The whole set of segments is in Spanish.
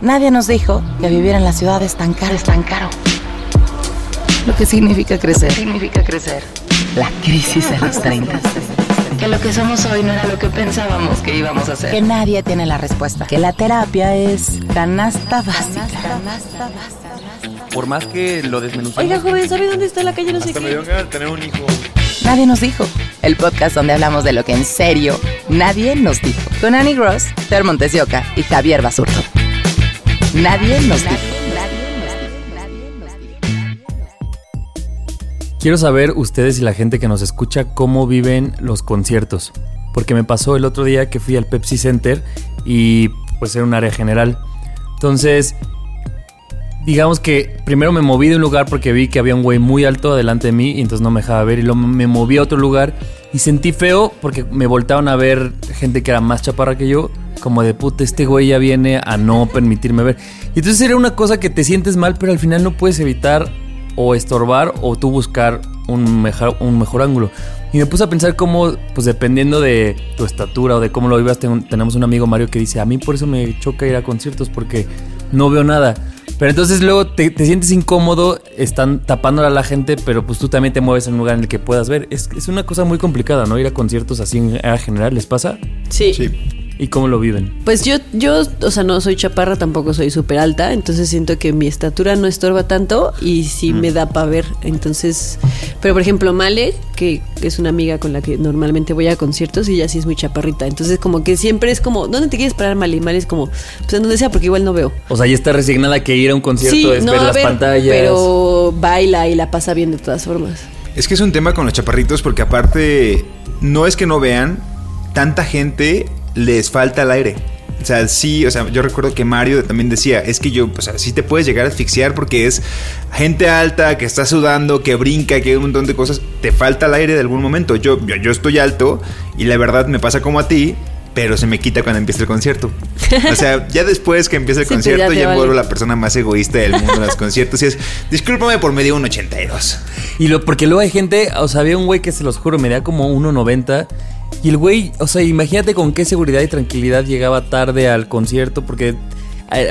Nadie nos dijo que vivir en la ciudad es tan caro, es tan caro. Lo que significa crecer. significa crecer? La crisis de los 30. Que lo que somos hoy no era lo que pensábamos que íbamos a ser. Que nadie tiene la respuesta. Que la terapia es canasta básica. Por más que lo desmenucemos. Oiga, joven, ¿sabe dónde está la calle no sé me qué? tener un hijo. Nadie nos dijo. El podcast donde hablamos de lo que en serio nadie nos dijo. Con Annie Gross, Ter Montesioca y Javier Basurto. Nadie nos dijo. Quiero saber ustedes y la gente que nos escucha cómo viven los conciertos. Porque me pasó el otro día que fui al Pepsi Center y pues era un área general. Entonces, digamos que primero me moví de un lugar porque vi que había un güey muy alto delante de mí y entonces no me dejaba ver. Y luego me moví a otro lugar y sentí feo porque me voltaron a ver gente que era más chaparra que yo. Como de puta, este güey ya viene a no permitirme ver. Y entonces era una cosa que te sientes mal, pero al final no puedes evitar o estorbar o tú buscar un mejor, un mejor ángulo. Y me puse a pensar cómo, pues dependiendo de tu estatura o de cómo lo vivas, ten- tenemos un amigo Mario que dice, a mí por eso me choca ir a conciertos porque no veo nada. Pero entonces luego te, te sientes incómodo, están tapándole a la gente, pero pues tú también te mueves en un lugar en el que puedas ver. Es, es una cosa muy complicada, ¿no? Ir a conciertos así en en general, ¿les pasa? Sí. Sí. ¿Y cómo lo viven? Pues yo, yo, o sea, no soy chaparra, tampoco soy súper alta, entonces siento que mi estatura no estorba tanto y sí me da para ver. Entonces, pero por ejemplo, Male, que es una amiga con la que normalmente voy a conciertos y ella sí es muy chaparrita. Entonces, como que siempre es como, ¿dónde te quieres parar, Male? Y Male es como, pues en donde sea, porque igual no veo. O sea, ya está resignada que ir a un concierto sí, es no ver a las ver, pantallas. pero baila y la pasa bien de todas formas. Es que es un tema con los chaparritos porque aparte no es que no vean, tanta gente les falta el aire. O sea, sí, o sea, yo recuerdo que Mario también decía, es que yo, o sea, sí te puedes llegar a asfixiar porque es gente alta, que está sudando, que brinca, que hay un montón de cosas, te falta el aire de algún momento. Yo, yo, yo estoy alto y la verdad me pasa como a ti, pero se me quita cuando empieza el concierto. O sea, ya después que empieza el Sí, pues concierto, ya ya, me vale. vuelvo la persona más egoísta del mundo en los conciertos y es, discúlpame por medio un 82. Y lo, porque luego hay gente, o sea, había un güey que se los juro, me da como 1.90. Y el güey, o sea, imagínate con qué seguridad y tranquilidad llegaba tarde al concierto, porque,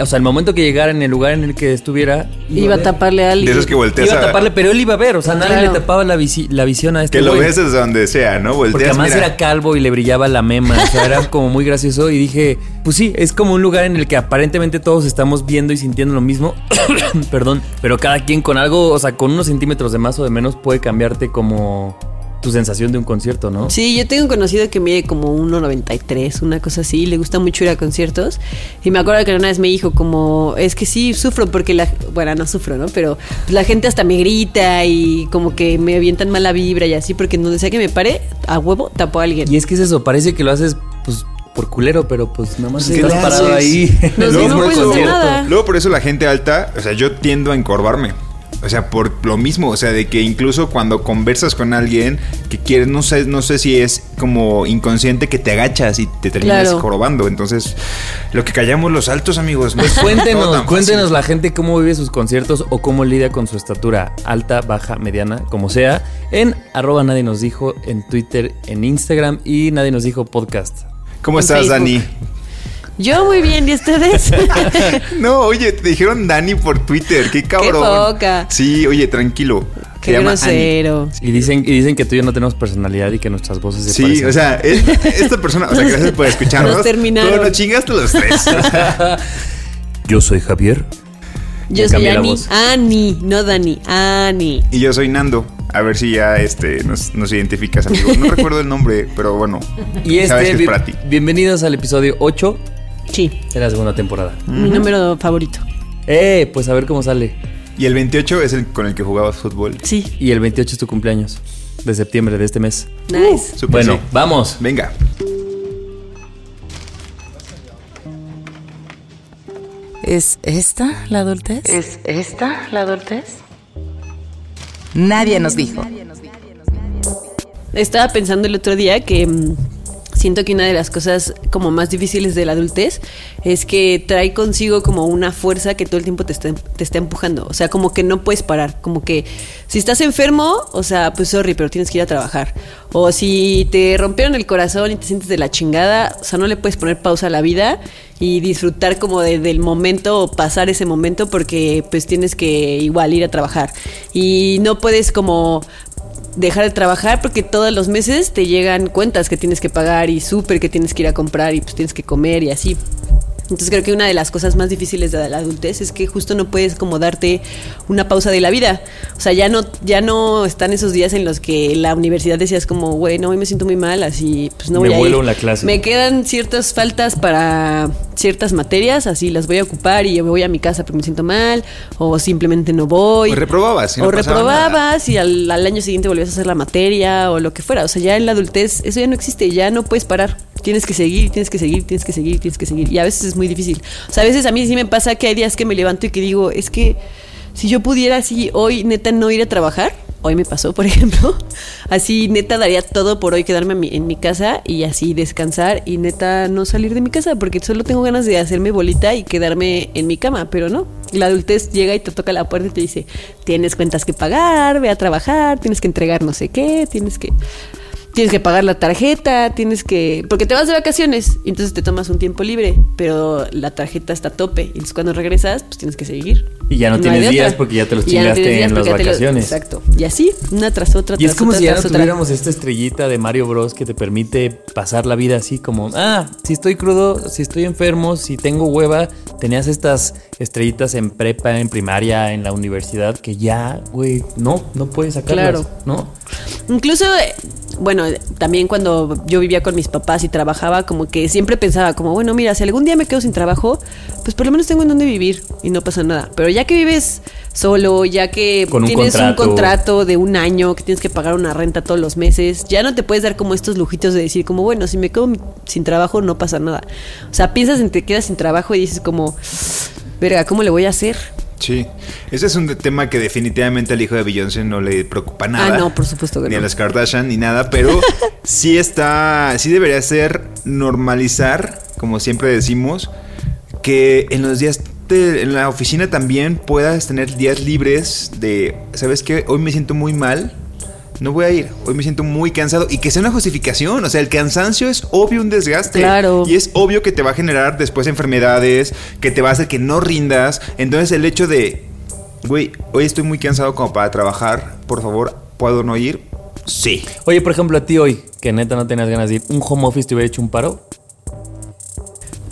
o sea, el momento que llegara en el lugar en el que estuviera, Iba a taparle a alguien. De esos que volteas Iba a taparle, pero él iba a ver, o sea, nadie Claro. le tapaba la, visi- la visión a este Que lo güey. ves desde donde sea, ¿no? Porque Volteas, además mira. era calvo y le brillaba la mema. O sea, era como muy gracioso. Y dije, pues sí, es como un lugar en el que aparentemente todos estamos viendo y sintiendo lo mismo. Perdón. Pero cada quien con algo, o sea, con unos centímetros de más o de menos puede cambiarte como tu sensación de un concierto, ¿no? Sí, yo tengo un conocido que mide como 1,93, una cosa así, le gusta mucho ir a conciertos. Y me acuerdo que una vez me dijo como, es que sí, sufro porque la... Bueno, no sufro, ¿no? Pero la gente hasta me grita y como que me avientan mala vibra y así, porque donde sea que me pare, a huevo, tapo a alguien. Y es que es eso, parece que lo haces, pues, por culero, pero pues nada más ¿Qué estás parado ahí. No, no hacer concierto. nada. Luego por eso la gente alta, o sea, yo tiendo a encorvarme. O sea, por lo mismo, o sea, de que incluso cuando conversas con alguien que quieres, no sé, no sé si es como inconsciente que te agachas y te terminas Claro. jorobando. Entonces, lo que callamos los altos, amigos. no Pues cuéntenos, tan cuéntenos la gente cómo vive sus conciertos o cómo lidia con su estatura alta, baja, mediana, como sea, en arroba nadie nos dijo, en Twitter, en Instagram y nadie nos dijo podcast. ¿Cómo en estás, Facebook. Dani? Yo muy bien, ¿y ustedes? No, oye, te dijeron Dani por Twitter, qué cabrón. poca. Sí, oye, tranquilo. Qué grosero. Y dicen, y dicen que tú y yo no tenemos personalidad y que nuestras voces se Sí, parecen. o sea, es- esta persona, o sea, gracias por escucharnos. Nos terminaron. Pero nos chingaste los tres. Yo soy Javier. Yo Ya soy cambié la Ani. voz. Ani, no Dani, Ani. Y yo soy Nando. A ver si ya este, nos, nos identificas, amigo. No recuerdo el nombre, pero bueno. Y sabes este, que es para ti. bienvenidos al episodio 8 Sí. De la segunda temporada. Mi número favorito. Eh, pues a ver cómo sale. Y el 28 es el con el que jugabas fútbol. Sí. Y el 28 es tu cumpleaños de septiembre de este mes. Nice. Uh, bueno, vamos. Venga. ¿Es esta la adultez? ¿Es esta la adultez? Nadie nos dijo. Estaba pensando el otro día que mm, siento que una de las cosas como más difíciles de la adultez es que trae consigo como una fuerza que todo el tiempo te está, te está empujando. O sea, como que no puedes parar. Como que si estás enfermo, o sea, pues sorry, pero tienes que ir a trabajar. O si te rompieron el corazón y te sientes de la chingada, o sea, no le puedes poner pausa a la vida y disfrutar como de- del momento o pasar ese momento porque pues tienes que igual ir a trabajar. Y no puedes como dejar de trabajar porque todos los meses te llegan cuentas que tienes que pagar y súper que tienes que ir a comprar y pues tienes que comer y así. Entonces creo que una de las cosas más difíciles de la adultez es que justo no puedes como darte una pausa de la vida. O sea, ya no, ya no están esos días en los que la universidad decías como, güey, no, hoy me siento muy mal, así pues no Me voy a vuelo ir. en la clase. Me quedan ciertas faltas para ciertas materias, así las voy a ocupar y yo me voy a mi casa porque me siento mal, o simplemente no voy. O reprobabas, y no o reprobabas y al, al año siguiente volvías a hacer la materia o lo que fuera. O sea, ya en la adultez eso ya no existe, ya no puedes parar. Tienes que seguir, tienes que seguir, tienes que seguir, tienes que seguir. Y a veces es muy difícil. O sea, a veces a mí sí me pasa que hay días que me levanto y que digo, es que si yo pudiera así hoy neta no ir a trabajar, hoy me pasó, por ejemplo, así neta daría todo por hoy quedarme en mi, en mi casa y así descansar y neta no salir de mi casa porque solo tengo ganas de hacerme bolita y quedarme en mi cama, pero no. La adultez llega y te toca la puerta y te dice, tienes cuentas que pagar, ve a trabajar, tienes que entregar no sé qué, tienes que tienes que pagar la tarjeta, tienes que... Porque te vas de vacaciones, y entonces te tomas un tiempo libre, pero la tarjeta está a tope. Y entonces cuando regresas, pues tienes que seguir. Y ya no tienes días otra. porque ya te los no chingaste en las lo- vacaciones. Exacto. Y así, una tras otra, Y es como otra, si ya no otra. tuviéramos esta estrellita de Mario Bros que te permite pasar la vida así como, ah, si estoy crudo, si estoy enfermo, si tengo hueva, tenías estas estrellitas en prepa, en primaria, en la universidad, que ya, güey, no, no puedes sacarlas, Claro. ¿no? Incluso, eh, bueno, también cuando yo vivía con mis papás y trabajaba, como que siempre pensaba, como, bueno, mira, si algún día me quedo sin trabajo, pues por lo menos tengo en dónde vivir y no pasa nada. Pero ya que vives solo, ya que Con un tienes contrato. un contrato de un año, que tienes que pagar una renta todos los meses, ya no te puedes dar como estos lujitos de decir, como, bueno, si me quedo sin trabajo, no pasa nada. O sea, piensas en te quedas sin trabajo y dices, como, verga, ¿cómo le voy a hacer? Sí, ese es un tema que definitivamente al hijo de Beyoncé no le preocupa nada. Ah, no, por supuesto que Ni a no. las Kardashian ni nada, pero sí está, sí debería ser normalizar, como siempre decimos, que en los días de- en la oficina también puedas tener días libres de, ¿sabes qué? Hoy me siento muy mal. No voy a ir, hoy me siento muy cansado y que sea una justificación, o sea, el cansancio es obvio un desgaste Claro. y es obvio que te va a generar después enfermedades, que te va a hacer que no rindas, entonces el hecho de, güey, hoy estoy muy cansado como para trabajar, por favor, ¿puedo no ir? Sí. Oye, por ejemplo, a ti hoy, que neta no tenías ganas de ir, ¿un home office te hubiera hecho un paro?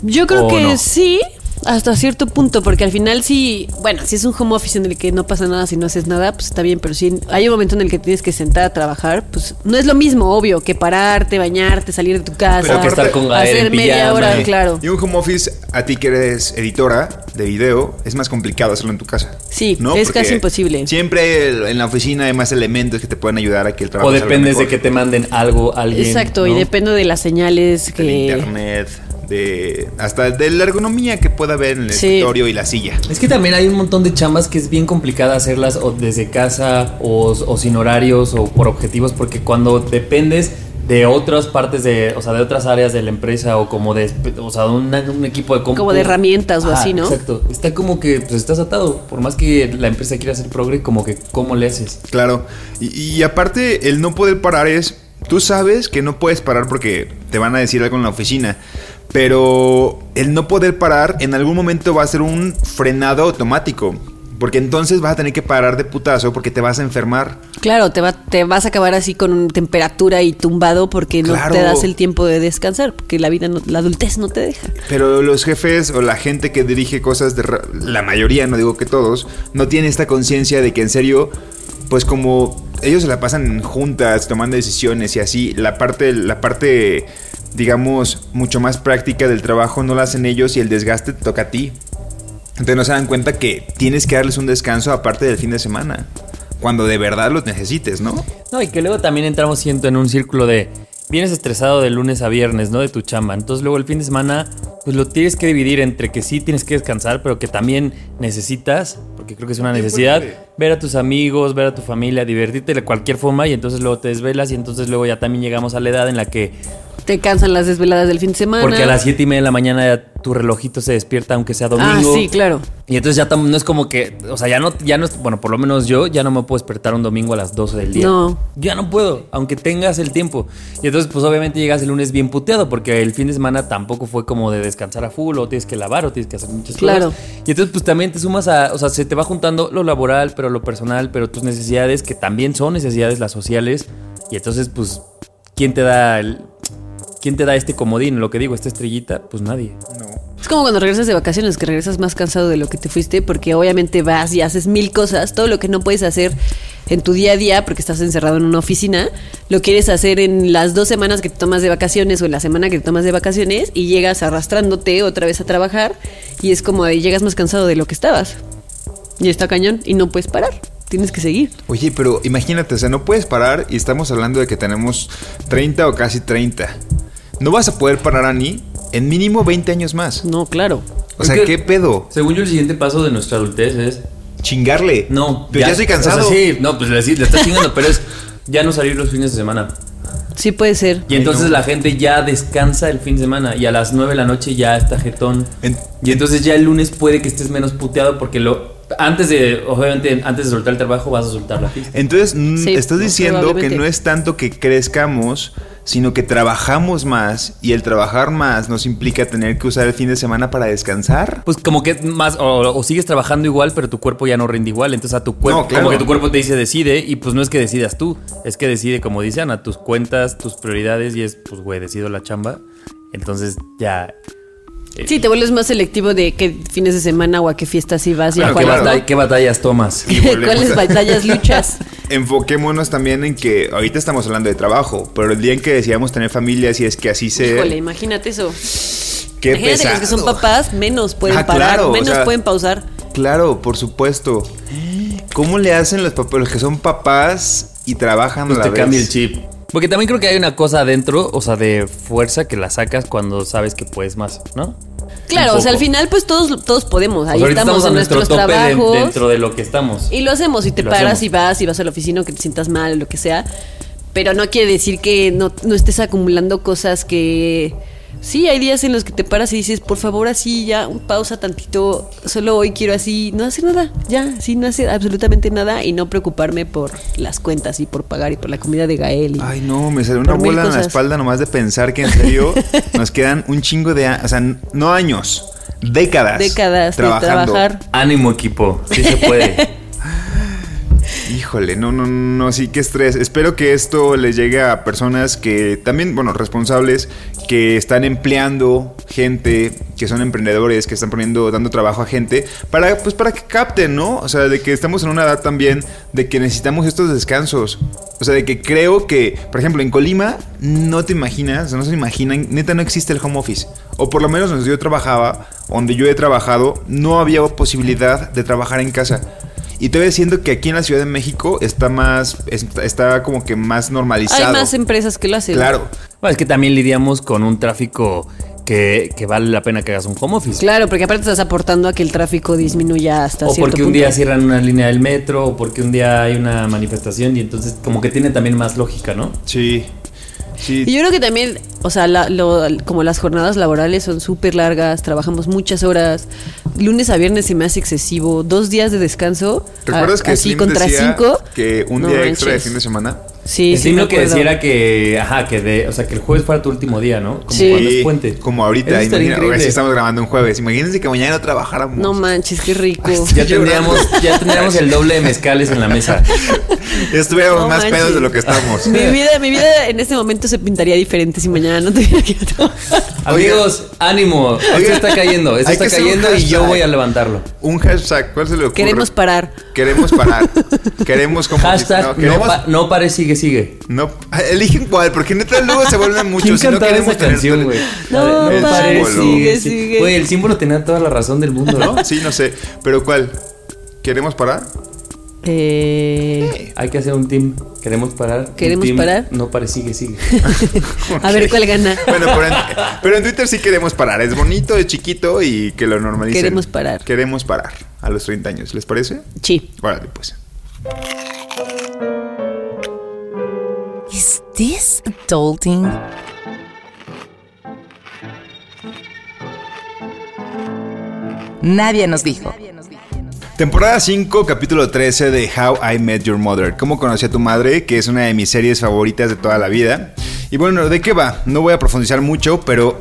Yo creo ¿O que no? sí, hasta cierto punto, porque al final sí, bueno, si es un home office en el que no pasa nada si no haces nada, pues está bien, pero si hay un momento en el que tienes que sentar a trabajar, pues no es lo mismo, obvio, que pararte, bañarte, salir de tu casa, Pero que estar con hacer en media pijama. hora, claro. Y un home office, a ti que eres editora de video, es más complicado hacerlo en tu casa. Sí, ¿no? es Porque casi imposible. Siempre en la oficina hay más elementos que te pueden ayudar a que el trabajo O salga dependes de que te manden algo, alguien. Exacto, y depende de las señales que... internet, de hasta de la ergonomía que pueda haber en el Sí. escritorio y la silla. Es que también hay un montón de chambas que es bien complicada hacerlas o desde casa o, o sin horarios o por objetivos porque cuando dependes de otras partes de, o sea, de otras áreas de la empresa o como de, o sea, un, un equipo de compu. Como de herramientas o así, ¿no? Exacto. Está como que pues estás atado, por más que la empresa quiera hacer progre, como que cómo le haces. Claro. Y, y aparte, el no poder parar es. Tú sabes que no puedes parar porque te van a decir algo en la oficina. Pero el no poder parar en algún momento va a ser un frenado automático. Porque entonces vas a tener que parar de putazo porque te vas a enfermar. Claro, te, va, te vas a acabar así con temperatura y tumbado porque no te das el tiempo de descansar, porque la vida, no- la adultez no te deja. Pero los jefes o la gente que dirige cosas, de la mayoría, no digo que todos, no tienen esta conciencia de que en serio, pues como ellos se la pasan juntas, tomando decisiones y así, la parte, la parte, digamos, mucho más práctica del trabajo no la hacen ellos y el desgaste te toca a ti. Entonces no se dan cuenta que tienes que darles un descanso aparte del fin de semana, cuando de verdad los necesites, ¿no? No, y que luego también entramos, siento, en un círculo de. Vienes estresado de lunes a viernes, ¿no? De tu chamba. Entonces luego el fin de semana, pues lo tienes que dividir entre que sí tienes que descansar, pero que también necesitas, porque creo que es una necesidad, ver a tus amigos, ver a tu familia, divertirte de cualquier forma y entonces luego te desvelas y entonces luego ya también llegamos a la edad en la que Te cansan las desveladas del fin de semana. porque a las siete y media de la mañana ya tu relojito se despierta aunque sea domingo. Ah, sí, claro. Y entonces ya no es como que, o sea, ya no, ya no es, bueno, por lo menos yo ya no me puedo despertar un domingo a las 12 del día. No. Ya no puedo, aunque tengas el tiempo. Y entonces, pues obviamente llegas el lunes bien puteado, porque el fin de semana tampoco fue como de descansar a full, o tienes que lavar, o tienes que hacer muchas Claro. cosas. Y entonces, pues también te sumas a, o sea, se te va juntando lo laboral, pero lo personal, pero tus necesidades, que también son necesidades las sociales. Y entonces, pues, ¿quién te da el. ¿Quién te da este comodín? Lo que digo, esta estrellita, pues nadie. Es como cuando regresas de vacaciones, que regresas más cansado de lo que te fuiste, porque obviamente vas y haces mil cosas, todo lo que no puedes hacer en tu día a día, porque estás encerrado en una oficina, lo quieres hacer en las dos semanas que te tomas de vacaciones o en la semana que te tomas de vacaciones y llegas arrastrándote otra vez a trabajar y es como de llegas más cansado de lo que estabas. Y está cañón y no puedes parar, tienes que seguir. Oye, pero imagínate, o sea, no puedes parar y estamos hablando de que tenemos 30 o casi 30. No vas a poder parar, Ani, en mínimo 20 años más. No, claro. O sea, ¿qué pedo? Según yo, el siguiente paso de nuestra adultez es Chingarle. No, pero ya, estoy cansado. o sea, sí, no, pues le, le estás chingando, pero es ya no salir los fines de semana. Sí puede ser. Y entonces la gente ya descansa el fin de semana y a las 9 de la noche ya está jetón. En- y entonces ya el lunes puede que estés menos puteado porque lo antes de obviamente antes de soltar el trabajo vas a soltar la fiesta. Entonces, Sí, estás diciendo que no es tanto que crezcamos, sino que trabajamos más y el trabajar más nos implica tener que usar el fin de semana para descansar. Pues como que más o, o sigues trabajando igual, pero tu cuerpo ya no rinde igual, entonces a tu cuerpo No, claro. como que tu cuerpo te dice decide y pues no es que decidas tú, es que decide como dicen a tus cuentas, tus prioridades y es pues güey, decido la chamba. Entonces ya Sí, te vuelves más selectivo de qué fines de semana o a qué fiestas ibas y a Bueno, ¿qué, qué batallas tomas? ¿Cuáles batallas luchas? Enfoquémonos también en que ahorita estamos hablando de trabajo, pero el día en que decidamos tener familias y es que así sea. Híjole, imagínate eso. qué imagínate los que son papás, menos pueden Ah, parar, claro, o menos sea, pueden pausar. Claro, por supuesto. ¿Cómo le hacen los, papás, los que son papás y trabajan Pues a la te vez? cambia el chip. Porque también creo que hay una cosa adentro, o sea, de fuerza que la sacas cuando sabes que puedes más, ¿no? Claro, o sea, al final pues todos, todos podemos, ahí estamos, en nuestro nuestros tope de- trabajos. dentro de lo que estamos. Y lo hacemos, y te Y paras hacemos. y vas y vas a la oficina que te sientas mal o lo que sea. Pero no quiere decir que no, no estés acumulando cosas que... Sí, hay días en los que te paras y dices, por favor, así, ya, un pausa tantito, solo hoy quiero así, no hacer nada, ya, sí, no hacer absolutamente nada y no preocuparme por las cuentas y por pagar y por la comida de Gael. y- Ay, no, me salió una bola en la espalda nomás de pensar que en serio nos quedan un chingo de... a- O sea, no años, décadas. décadas de trabajando. trabajar. Ánimo equipo, sí se puede. Híjole, no, no, no, sí, qué estrés. Espero que esto les llegue a personas que también, bueno, responsables, que están empleando gente, que son emprendedores, que están poniendo, dando trabajo a gente, para, pues, para que capten, ¿no? O sea, de que estamos en una edad también de que necesitamos estos descansos. O sea, de que creo que, por ejemplo, en Colima, no te imaginas, no se imaginan, neta no existe el home office. O por lo menos donde yo trabajaba, donde yo he trabajado, no había posibilidad de trabajar en casa. Y te voy diciendo que aquí en la Ciudad de México está más, está, está como que más normalizado. Hay más empresas que lo hacen. Claro. Bueno, es que también lidiamos con un tráfico que, que vale la pena que hagas un home office. Claro, porque aparte estás aportando a que el tráfico disminuya hasta O cierto porque un punto. día cierran una línea del metro, o porque un día hay una manifestación y entonces como que tiene también más lógica, ¿no? Sí. Sí. Y yo creo que también, o sea, la- lo- como las jornadas laborales son súper largas, trabajamos muchas horas, lunes a viernes se me hace excesivo, dos días de descanso, ¿Recuerdas a- que así Slim contra decía cinco? que un No día extra de fin de semana? Sí, el sí, lo que decía que, ajá, que de, o sea, que el jueves fuera tu último día, ¿no? Como Sí. cuando es puente. Como ahorita, imagina, ahora sí estamos grabando un jueves. Imagínense que mañana no trabajáramos. No manches, qué rico. Ya tendríamos, ya tendríamos el doble de mezcales en la mesa. Estuviéramos No más manches. pedos de lo que estamos. Mi vida, mi vida en este momento se pintaría diferente si mañana no tuviera que trabajar. Amigos, ánimo. Esto está cayendo. Esto está cayendo y yo voy a levantarlo. Un hashtag, ¿cuál se le ocurre? Queremos parar. Queremos parar. Queremos como Hashtag no, no, queremos- pa- no pare, sigue, sigue. no, eligen cuál, porque neta luego se vuelven muchos. ¿Quién si no cantaba queremos esa canción, güey? No de, pare, sigue, sigue. Güey, el símbolo tenía toda la razón del mundo, ¿no? ¿No? Sí, no sé. Pero ¿cuál? ¿Queremos parar? Eh, Hay que hacer un team. ¿Queremos parar? ¿Queremos team, parar? No pare, sigue, sigue. A ver cuál gana. Bueno, pero en, pero en Twitter sí queremos parar. Es bonito, es chiquito y que lo normalicen. Queremos parar. Queremos parar a los 30 años. ¿Les parece? Sí. Órale, pues. Is this adulting? Nadie nos dijo. Temporada 5, capítulo 13 de How I Met Your Mother. ¿Cómo conocí a tu madre? Que es una de mis series favoritas de toda la vida. Y bueno, ¿de qué va? No voy a profundizar mucho, pero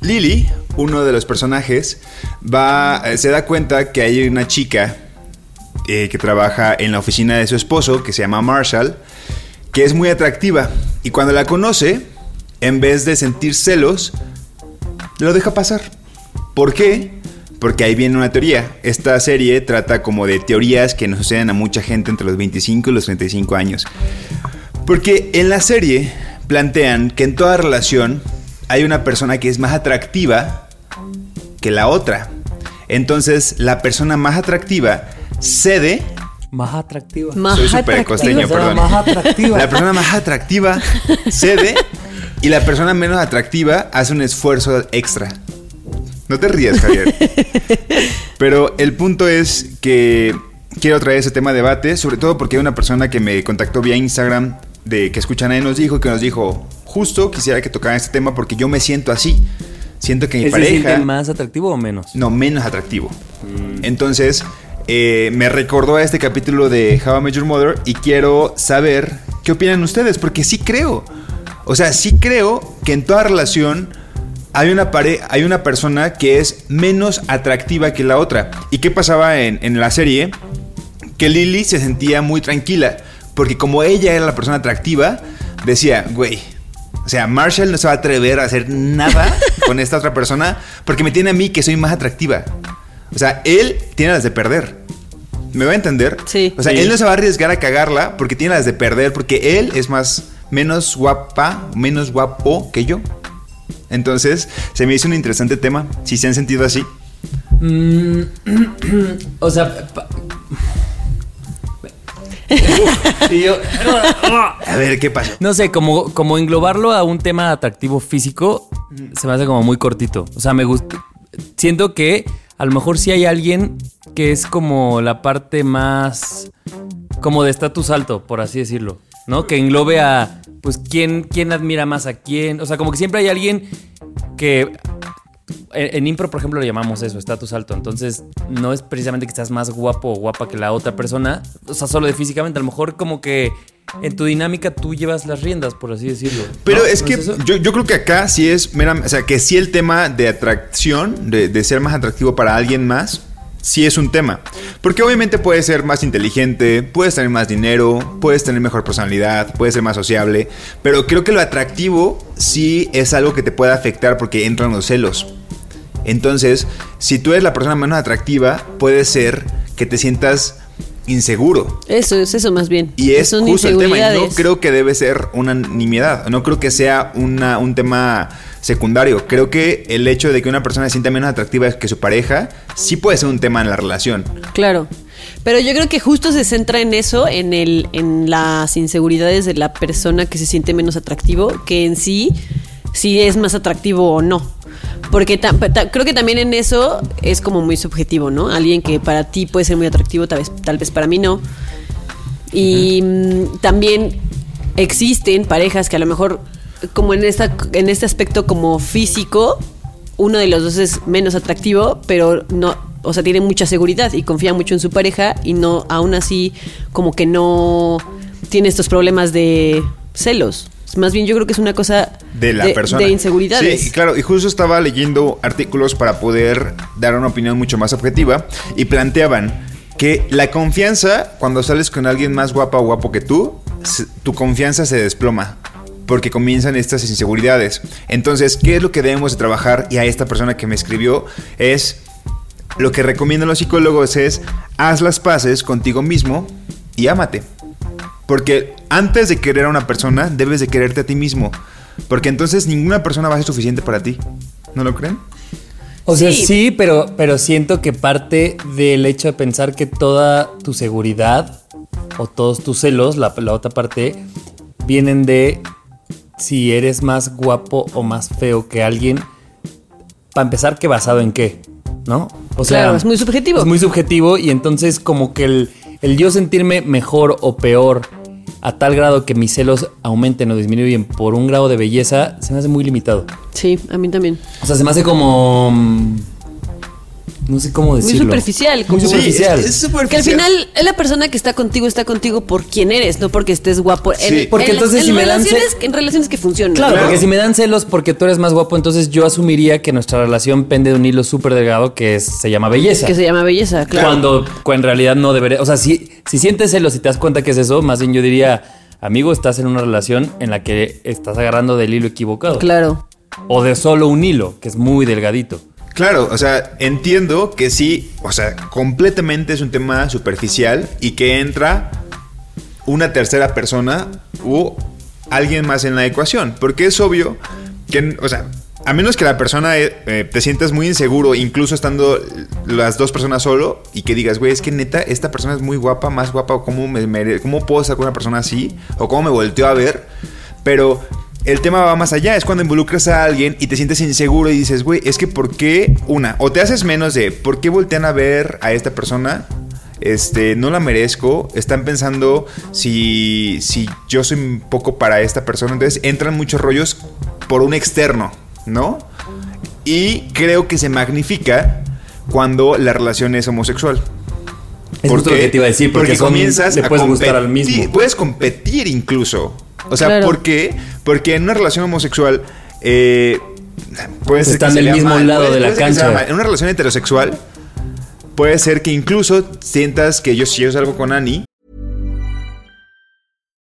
Lily, uno de los personajes, va, eh, se da cuenta que hay una chica eh, que trabaja en la oficina de su esposo, que se llama Marshall, que es muy atractiva. Y cuando la conoce, en vez de sentir celos, lo deja pasar. ¿Por qué? Porque ahí viene una teoría. Esta serie trata como de teorías que nos suceden a mucha gente entre los 25 y los 35 años. Porque en la serie plantean que en toda relación hay una persona que es más atractiva que la otra. Entonces la persona más atractiva cede Más atractiva. Más Soy súper costeño, perdón. Más atractiva. La persona más atractiva cede y la persona menos atractiva hace un esfuerzo extra. No te rías, Javier. Pero el punto es que quiero traer ese tema a debate, sobre todo porque hay una persona que me contactó vía Instagram de que escuchan ahí nos dijo que nos dijo, justo quisiera que tocaran este tema porque yo me siento así. Siento que mi ¿Es pareja... más atractivo o menos? No, menos atractivo. Entonces, eh, me recordó a este capítulo de How I Met Your Mother y quiero saber qué opinan ustedes, porque sí creo. O sea, sí creo que en toda relación hay una, pare hay una persona que es menos atractiva que la otra. ¿Y qué pasaba en, en la serie? Que Lily se sentía muy tranquila, porque como ella era la persona atractiva, decía, güey, o sea, Marshall no se va a atrever a hacer nada con esta otra persona porque me tiene a mí que soy más atractiva. O sea, él tiene las de perder. ¿Me va a entender? Sí. O sea, Sí. él no se va a arriesgar a cagarla porque tiene las de perder, porque él es más, menos guapa, menos guapo que yo. Entonces, se me hizo un interesante tema. Si se han sentido así. Mm, o sea. pa- Y yo- A ver, ¿qué pasó? no sé, como, como englobarlo a un tema atractivo físico se me hace como muy cortito. O sea, me gusta. Siento que a lo mejor sí hay alguien que es como la parte más. como de estatus alto, por así decirlo. ¿No? Que englobe a. Pues quién, quién admira más a quién. O sea, como que siempre hay alguien que en, en impro, por ejemplo, lo llamamos eso, estatus alto. Entonces, no es precisamente que estás más guapo o guapa que la otra persona. O sea, solo de físicamente. A lo mejor como que en tu dinámica tú llevas las riendas, por así decirlo. Pero ¿No? es ¿No que yo, yo creo que acá sí es o sea, que sí el tema de atracción, de, de ser más atractivo para alguien más, sí es un tema. Porque obviamente puedes ser más inteligente, puedes tener más dinero, puedes tener mejor personalidad, puedes ser más sociable, pero creo que lo atractivo sí es algo que te puede afectar porque entran los celos. Entonces, si tú eres la persona menos atractiva, puede ser que te sientas inseguro. Eso es eso más bien. Y es Son justo el tema. Y no creo que debe ser una nimiedad. No creo que sea una, un tema secundario. Creo que el hecho de que una persona se sienta menos atractiva que su pareja sí puede ser un tema en la relación. Claro. Pero yo creo que justo se centra en eso, en el, en las inseguridades de la persona que se siente menos atractivo, que en sí, si es más atractivo o no. Porque ta- ta- creo que también en eso es como muy subjetivo, ¿no? Alguien que para ti puede ser muy atractivo, tal vez, tal vez para mí no. Y mm, también existen parejas que a lo mejor, como en, esta, en este aspecto como físico, uno de los dos es menos atractivo, pero no, o sea, tiene mucha seguridad y confía mucho en su pareja y no, aún así, como que no tiene estos problemas de celos. Más bien yo creo que es una cosa De la persona. de inseguridades. Sí, claro. Y justo estaba leyendo artículos para poder dar una opinión mucho más objetiva. Y planteaban que la confianza, cuando sales con alguien más guapa o guapo que tú, tu confianza se desploma. Porque comienzan estas inseguridades. Entonces, ¿qué es lo que debemos de trabajar? Y a esta persona que me escribió es lo que recomiendan los psicólogos es haz las paces contigo mismo y ámate. Porque antes de querer a una persona, debes de quererte a ti mismo. Porque entonces ninguna persona va a ser suficiente para ti. ¿No lo creen? O sea, Sí. sí, pero, pero siento que parte del hecho de pensar que toda tu seguridad o todos tus celos, la, la otra parte, vienen de si eres más guapo o más feo que alguien. Para empezar, ¿qué basado en qué? ¿No? O Claro, es muy subjetivo. Es muy subjetivo y entonces como que el, el yo sentirme mejor o peor a tal grado que mis celos aumenten o disminuyen por un grado de belleza, se me hace muy limitado. Sí, a mí también. O sea, se me hace como... No sé cómo Muy decirlo. superficial. Como Muy Sí, superficial. es, es superficial. Que al final es la persona que está contigo, está contigo por quien eres, no porque estés guapo. Sí. Porque en, entonces en si me dan relaciones, ce- en relaciones que funcionan. Claro, Claro. porque si me dan celos porque tú eres más guapo, entonces yo asumiría que nuestra relación pende de un hilo súper delgado que es- se llama belleza. Que se llama belleza, claro. Cuando, cuando en realidad no debería. O sea, si, si sientes celos y te das cuenta que es eso, más bien yo diría, amigo, estás en una relación en la que estás agarrando del hilo equivocado. Claro. O de solo un hilo, que es muy delgadito. Claro, o sea, entiendo que sí, o sea, completamente es un tema superficial y que entra una tercera persona u alguien más en la ecuación, porque es obvio que, o sea, a menos que la persona eh, eh, te sientas muy inseguro, incluso estando las dos personas solo, y que digas, güey, es que neta, esta persona es muy guapa, más guapa, o cómo, me, mere- cómo puedo con una persona así, o cómo me volteo a ver, pero el tema va más allá, es cuando involucras a alguien y te sientes inseguro y dices, güey, es que ¿por qué? Una, o te haces menos de, ¿por qué voltean a ver a esta persona? Este, no la merezco. Están pensando si, si yo soy un poco para esta persona. Entonces entran muchos rollos por un externo, ¿no? Y creo que se magnifica cuando la relación es homosexual. Es justo lo que te iba a decir, porque, son- comienzas le a puedes gustar al competir, mismo. Puedes competir incluso. O sea, Claro. ¿por qué? Porque en una relación homosexual eh, puede ser Están que del mismo mal, lado puede- de la puede cancha. mal. En una relación heterosexual puede ser que incluso sientas que yo si yo salgo con Annie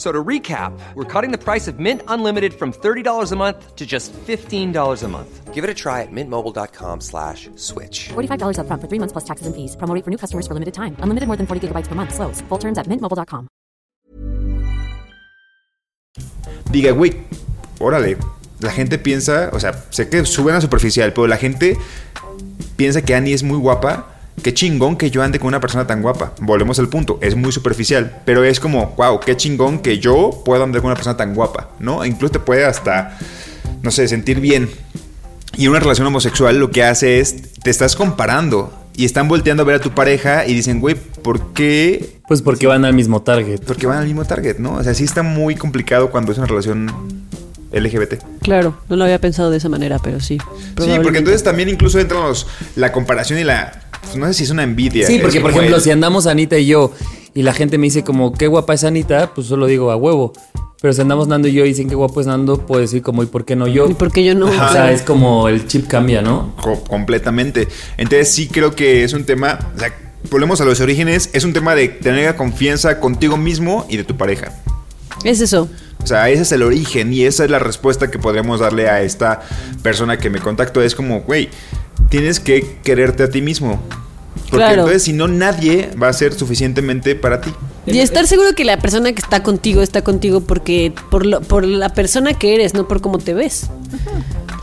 F- So to recap, we're cutting the price of Mint Unlimited from $30 a month to just $15 a month. Give it a try at mintmobile.com slash switch. $45 upfront for three months plus taxes and fees. Promo for new customers for limited time. Unlimited more than 40 gigabytes per month. Slows. Full terms at mintmobile.com. diga, güey, órale. La gente piensa, o sea, sé que suben a superficial, pero la gente piensa que Annie es muy guapa. Qué chingón que yo ande con una persona tan guapa. Volvemos al punto, es muy superficial, pero es como, wow, qué chingón que yo pueda andar con una persona tan guapa, ¿no? E incluso te puede hasta, no sé, sentir bien. Y una relación homosexual lo que hace es, te estás comparando y están volteando a ver a tu pareja y dicen, güey, ¿por qué Pues porque van al mismo target. porque van al mismo target, ¿no? O sea, sí está muy complicado cuando es una relación LGBT. Claro, no lo había pensado de esa manera, pero sí. Sí, porque entonces también incluso entran los, la comparación y la... pues, no sé si es una envidia. Sí, porque por ejemplo, el- si andamos Anita y yo y la gente me dice como, qué guapa es Anita, pues solo digo a huevo. Pero si andamos Nando y yo y dicen qué guapo es Nando, puedo decir como, ¿y por qué no yo? ¿Y por qué yo no? O sea, es como el chip cambia, ¿no? co- completamente. Entonces sí creo que es un tema... O sea, volvemos a los orígenes. Es un tema de tener confianza contigo mismo y de tu pareja. Es eso. O sea, ese es el origen y esa es la respuesta que podríamos darle a esta persona que me contactó. Es como, güey, tienes que quererte a ti mismo. Porque Claro. entonces si no, nadie va a ser suficientemente para ti. Y estar seguro que la persona que está contigo está contigo porque por, lo- por la persona que eres, no por cómo te ves.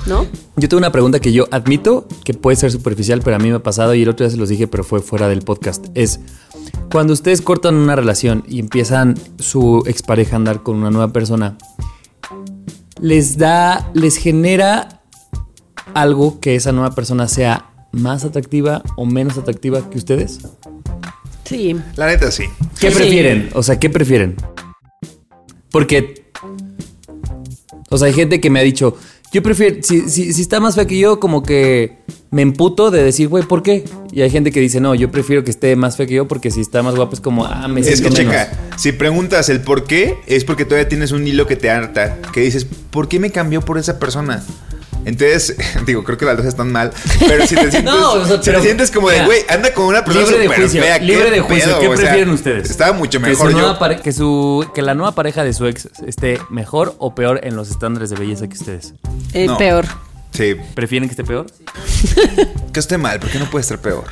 ¿No? Yo tengo una pregunta que yo admito que puede ser superficial, pero a mí me ha pasado y el otro día se los dije, pero fue fuera del podcast. Es cuando ustedes cortan una relación y empiezan su expareja a andar con una nueva persona, les da, les genera algo que esa nueva persona sea más atractiva o menos atractiva que ustedes. Sí. La neta sí. ¿Qué Sí. prefieren? O sea, ¿qué prefieren? Porque. O sea, hay gente que me ha dicho. Yo prefiero. Si, si, si está más fea que yo, como que me emputo de decir, güey, ¿por qué? Y hay gente que dice, no, yo prefiero que esté más fea que yo porque si está más guapo es como, ah, me Es siento que menos. checa, si preguntas el por qué, es porque todavía tienes un hilo que te harta. Que dices, ¿por qué me cambió por esa persona? Entonces, digo, creo que las dos están mal. Pero si te sientes, No, o sea, si pero- te sientes como de, güey, anda con una persona Libre de juicio, fea, libre ¿qué de juicio. pedo? ¿Qué O sea, prefieren ustedes? Estaba mucho que mejor su yo. nueva pare- que, su, que la nueva pareja de su ex esté mejor o peor en los estándares de belleza que ustedes. Es No. peor. Sí, ¿Prefieren que esté peor? que esté mal, porque no puede estar peor.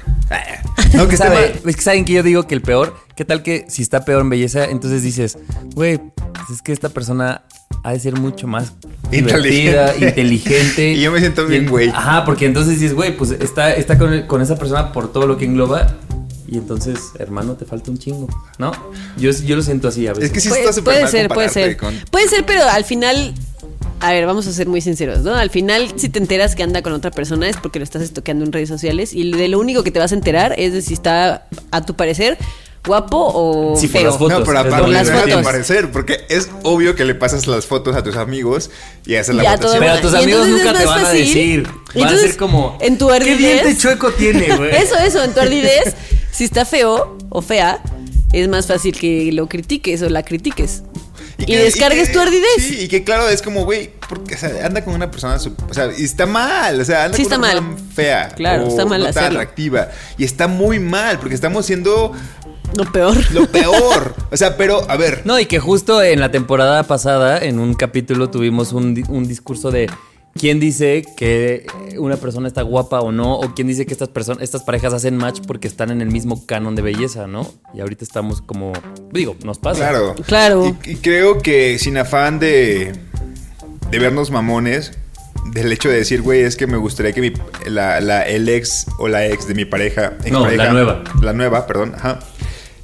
No, que esté ¿Sabe? mal. Es que saben que yo digo que el peor, ¿qué tal que si está peor en belleza, entonces dices, güey, pues es que esta persona ha de ser mucho más divertida, Inteligente. inteligente. Y yo me siento bien, güey. Ajá, porque entonces dices, güey, pues está, está con, con esa persona por todo lo que engloba. Y entonces, hermano, te falta un chingo, ¿no? Yo, yo lo siento así a veces. Es que sí Puede, está puede mal ser, puede ser. con- Puede ser, pero al final. A ver, vamos a ser muy sinceros, ¿no? Al final, si te enteras que anda con otra persona es porque lo estás estoqueando en redes sociales y de lo único que te vas a enterar es de si está, a tu parecer, guapo o Sí, por feo. las fotos. No, pero aparte por las fotos. parecer, porque es obvio que le pasas las fotos a tus amigos y haces la Y a votación. Pero a tus. Y amigos nunca te van a decir. Van a ser como. en tu ¿Qué ardidez- diente chueco tiene, güey? Eso, eso, en tu ardidez, si está feo o fea, es más fácil que lo critiques o la critiques. Y, que- descargues que- tu ardidez. Sí, y que claro, es como, güey, porque o sea, anda con una persona, o sea, y está mal, o sea, anda Sí con está una mal. persona fea. Claro, o está mal no tan atractiva. Y está muy mal, porque estamos siendo Lo peor. lo peor. o sea, pero, a ver, No, y que justo en la temporada pasada, en un capítulo, tuvimos un, un discurso de quién dice que una persona está guapa o no, o quién dice que estas personas, estas parejas hacen match porque están en el mismo canon de belleza, ¿no? Y ahorita estamos como, digo, nos pasa. claro. Claro. Y, y creo que sin afán de, de vernos mamones, del hecho de decir, güey, es que me gustaría que mi, la, la- el ex o la ex de mi pareja, No, expareja, la nueva. la nueva, perdón, ajá,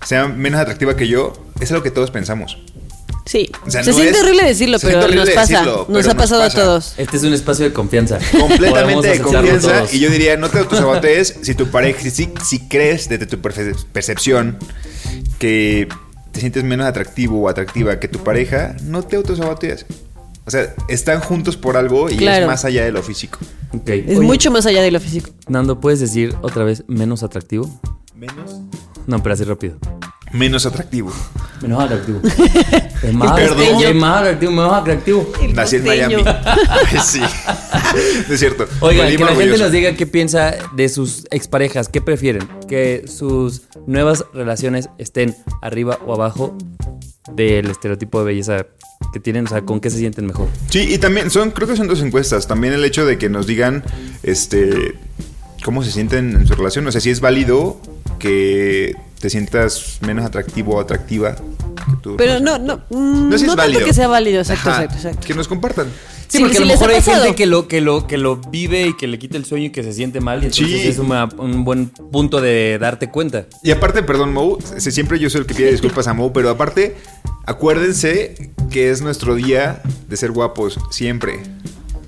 sea menos atractiva que yo, es algo que todos pensamos. Sí. O sea, se no siente es- horrible decirlo, pero nos pasa. decirlo, nos ha nos pasado pasa. a todos. Este es un espacio de confianza. Completamente de confianza. todos. Y yo diría, no te autosabotees si tu pareja, si, si crees desde tu perce- percepción que te sientes menos atractivo o atractiva que tu pareja, no te autosabotees. O sea, están juntos por algo y Claro. es más allá de lo físico. Ok. Es Oye, mucho más allá de lo físico. Nando, ¿puedes decir otra vez menos atractivo? Menos. No, pero así rápido. Menos atractivo. Menos atractivo. Es más, Perdón. es más atractivo, menos atractivo. El Nací en. Miami. Sí. Es cierto. Oigan, que la gente nos diga qué piensa de sus exparejas. ¿Qué prefieren? ¿Que sus nuevas relaciones estén arriba o abajo del estereotipo de belleza que tienen? O sea, ¿con qué se sienten mejor? Sí, y también son, creo que son dos encuestas. También el hecho de que nos digan, este, cómo se sienten en su relación. O sea, si es válido que te sientas menos atractivo o atractiva que tú. Pero no, no. mm, No sé si no es tanto válido. que sea válido, exacto, Ajá, exacto, exacto. Que nos compartan. Sí, Sí, porque sí a lo mejor hay gente que lo, que, lo, que lo vive y que le quita el sueño y que se siente mal. Y entonces Sí. es una- un buen punto de darte cuenta. Y aparte, perdón, Mo, se- siempre yo soy el que pide disculpas a Mo, pero aparte, acuérdense que es nuestro día de ser guapos, siempre.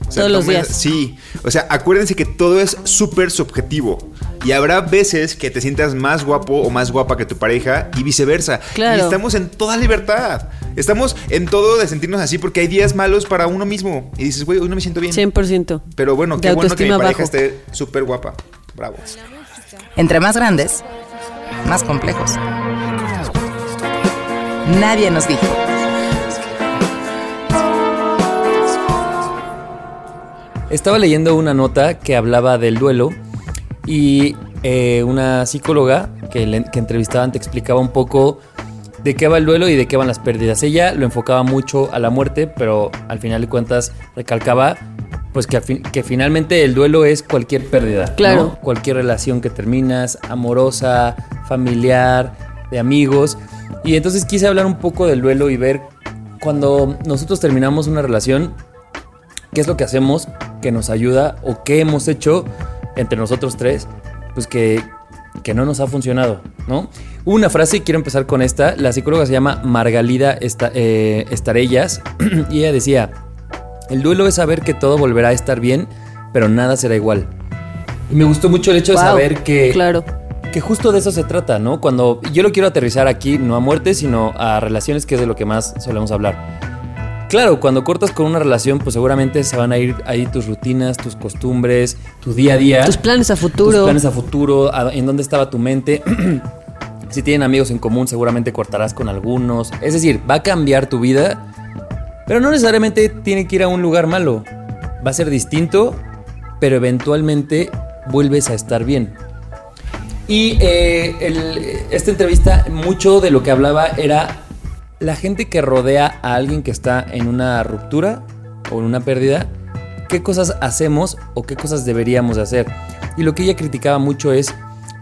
O Todos los días. Sí, o sea, acuérdense que todo es súper subjetivo. Y habrá veces que te sientas más guapo o más guapa que tu pareja y viceversa. Claro. Y estamos en toda libertad. Estamos en todo de sentirnos así porque hay días malos para uno mismo. Y dices, güey, hoy no me siento bien. 100%. Pero bueno, De qué bueno que mi autoestima pareja bajo. esté súper guapa. Bravo. Entre más grandes, más complejos. Nadie nos dijo. Estaba leyendo una nota que hablaba del duelo y eh, una psicóloga que, le- que entrevistaban te explicaba un poco de qué va el duelo y de qué van las pérdidas. Ella lo enfocaba mucho a la muerte, pero al final de cuentas recalcaba pues que, fin- que finalmente el duelo es cualquier pérdida. ¿no? Claro. Cualquier relación que terminas, amorosa, familiar, de amigos. Y entonces quise hablar un poco del duelo y ver cuando nosotros terminamos una relación, qué es lo que hacemos que nos ayuda o qué hemos hecho entre nosotros tres, pues que, que no nos ha funcionado, ¿no? Una frase, y quiero empezar con esta, la psicóloga se llama Margalida Esta- eh, Estarellas, y ella decía, el duelo es saber que todo volverá a estar bien, pero nada será igual. Y me gustó mucho el hecho de saber que, Claro. que justo de eso se trata, ¿no? Cuando yo lo quiero aterrizar aquí, no a muerte, sino a relaciones, que es de lo que más solemos hablar. Claro, cuando cortas con una relación, pues seguramente se van a ir ahí tus rutinas, tus costumbres, tu día a día. Tus planes a futuro. Tus planes a futuro, a- en dónde estaba tu mente. si tienen amigos en común, seguramente cortarás con algunos. Es decir, va a cambiar tu vida, pero no necesariamente tiene que ir a un lugar malo. Va a ser distinto, pero eventualmente vuelves a estar bien. Y eh, el- esta entrevista, mucho de lo que hablaba era la gente que rodea a alguien que está en una ruptura o en una pérdida, qué cosas hacemos o qué cosas deberíamos de hacer. Y lo que ella criticaba mucho es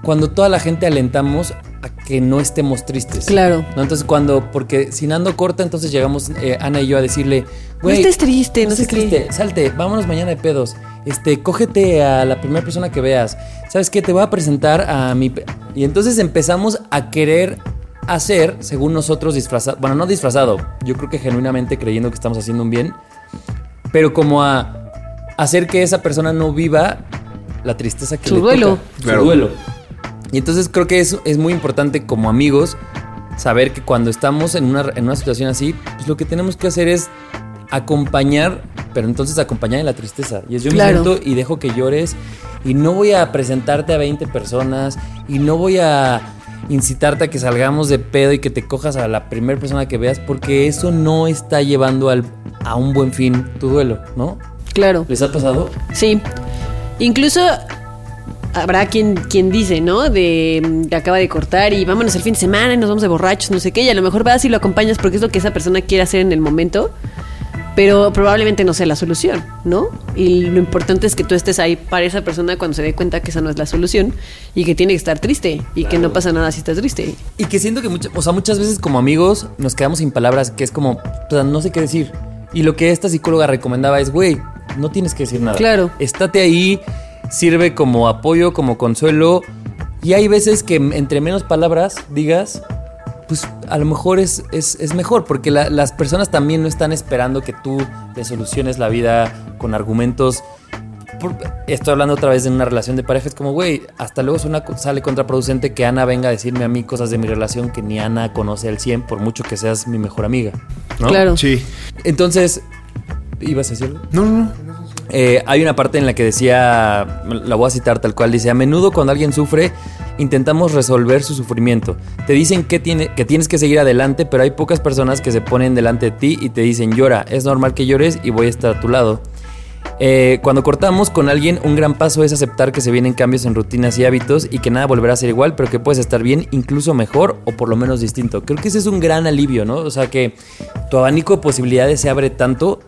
cuando toda la gente alentamos a que no estemos tristes. Claro. ¿no? Entonces cuando, porque si Nando corta, entonces llegamos eh, Ana y yo a decirle, No güey, estés triste, no, estés qué. triste, salte, vámonos mañana de pedos. Este, cógete a la primera persona que veas. ¿Sabes qué? Te voy a presentar a mi... pe-". Y entonces empezamos a querer hacer, según nosotros, disfrazado. Bueno, no disfrazado. Yo creo que genuinamente creyendo que estamos haciendo un bien. Pero como a hacer que esa persona no viva la tristeza que Su le duelo. toca, su duelo. Y entonces creo que es, es muy importante como amigos saber que cuando estamos en una, en una situación así, pues lo que tenemos que hacer es acompañar, pero entonces acompañar en la tristeza. Y es yo Claro. me siento y dejo que llores y no voy a presentarte a 20 personas y no voy a incitarte a que salgamos de pedo y que te cojas a la primera persona que veas porque eso no está llevando al, a un buen fin tu duelo, ¿no? Claro. ¿Les ha pasado? Sí. Incluso habrá quien, quien dice, ¿no? De que acaba de cortar y vámonos el fin de semana y nos vamos de borrachos, no sé qué. Y a lo mejor vas y lo acompañas porque es lo que esa persona quiere hacer en el momento. Pero probablemente no sea la solución, ¿no? Y lo importante es que tú estés ahí para esa persona cuando se dé cuenta que esa no es la solución y que tiene que estar triste y que no pasa nada si estás triste. Y que siento que muchas, o sea, muchas veces como amigos nos quedamos sin palabras, que es como, o sea, no sé qué decir. Y lo que esta psicóloga recomendaba es, güey, no tienes que decir nada. Claro. Estate ahí, sirve como apoyo, como consuelo. Y hay veces que entre menos palabras digas, pues a lo mejor es, es, es mejor, porque la- las personas también no están esperando que tú le soluciones la vida con argumentos. Por- estoy hablando otra vez de una relación de pareja, es como, güey, hasta luego suena- sale contraproducente que Ana venga a decirme a mí cosas de mi relación que ni Ana conoce al 100, por mucho que seas mi mejor amiga. ¿no? Claro. Sí. Entonces, ¿ibas a decirlo? No, no, no. Eh, hay una parte en la que decía, la voy a citar tal cual, dice, a menudo cuando alguien sufre, intentamos resolver su sufrimiento. Te dicen que, tiene, que tienes que seguir adelante, pero hay pocas personas que se ponen delante de ti y te dicen, llora, es normal que llores y voy a estar a tu lado. Eh, cuando cortamos con alguien, un gran paso es aceptar que se vienen cambios en rutinas y hábitos y que nada volverá a ser igual, pero que puedes estar bien, incluso mejor o por lo menos distinto. Creo que ese es un gran alivio, ¿no? O sea, que tu abanico de posibilidades se abre tanto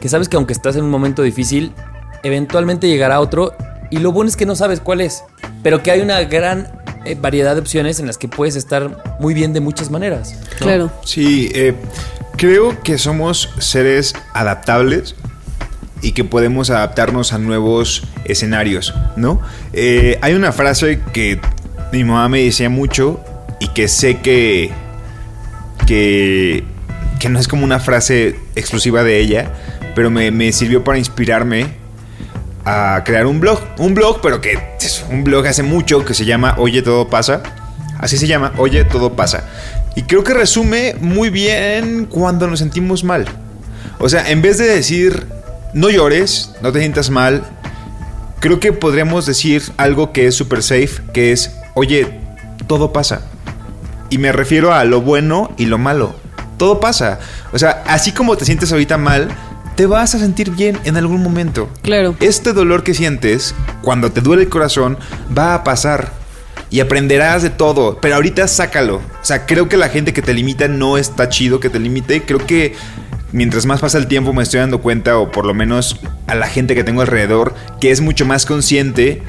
que sabes que aunque estás en un momento difícil, eventualmente llegará otro y lo bueno es que no sabes cuál es, pero que hay una gran eh, variedad de opciones en las que puedes estar muy bien de muchas maneras. ¿no? Claro. Sí, eh, creo que somos seres adaptables y que podemos adaptarnos a nuevos escenarios, ¿no? Eh, hay una frase que mi mamá me decía mucho y que sé que, que, que no es como una frase exclusiva de ella, pero me, me sirvió para inspirarme a crear un blog. Un blog, pero que es un blog hace mucho que se llama Oye, todo pasa. Así se llama, Oye, todo pasa. Y creo que resume muy bien cuando nos sentimos mal. O sea, en vez de decir, no llores, no te sientas mal, creo que podríamos decir algo que es super safe, que es, oye, todo pasa. Y me refiero a lo bueno y lo malo. Todo pasa. O sea, así como te sientes ahorita mal, te vas a sentir bien en algún momento. Claro. Este dolor que sientes cuando te duele el corazón va a pasar y aprenderás de todo, pero ahorita sácalo. O sea, creo que la gente que te limita no está chido que te limite. Creo que mientras más pasa el tiempo me estoy dando cuenta, o por lo menos a la gente que tengo alrededor, que es mucho más consciente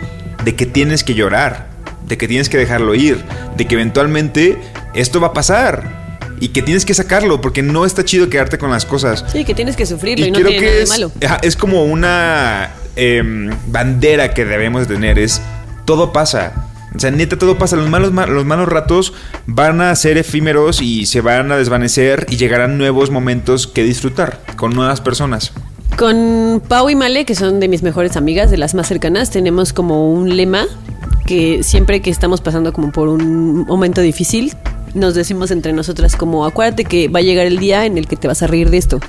de que tienes que llorar, de que tienes que dejarlo ir, de que eventualmente esto va a pasar. Y que tienes que sacarlo porque no está chido quedarte con las cosas. Sí, que tienes que sufrirlo y, Y no creo tiene que nada de es, malo. ajá, es como una em, bandera que debemos de tener. Es todo pasa. O sea, neta, todo pasa. Los malos, ma- los malos ratos van a ser efímeros y se van a desvanecer y llegarán nuevos momentos que disfrutar con nuevas personas. Con Pau y Male, que son de mis mejores amigas, de las más cercanas, tenemos como un lema que siempre que estamos pasando como por un momento difícil, nos decimos entre nosotras como, acuérdate que va a llegar el día en el que te vas a reír de esto.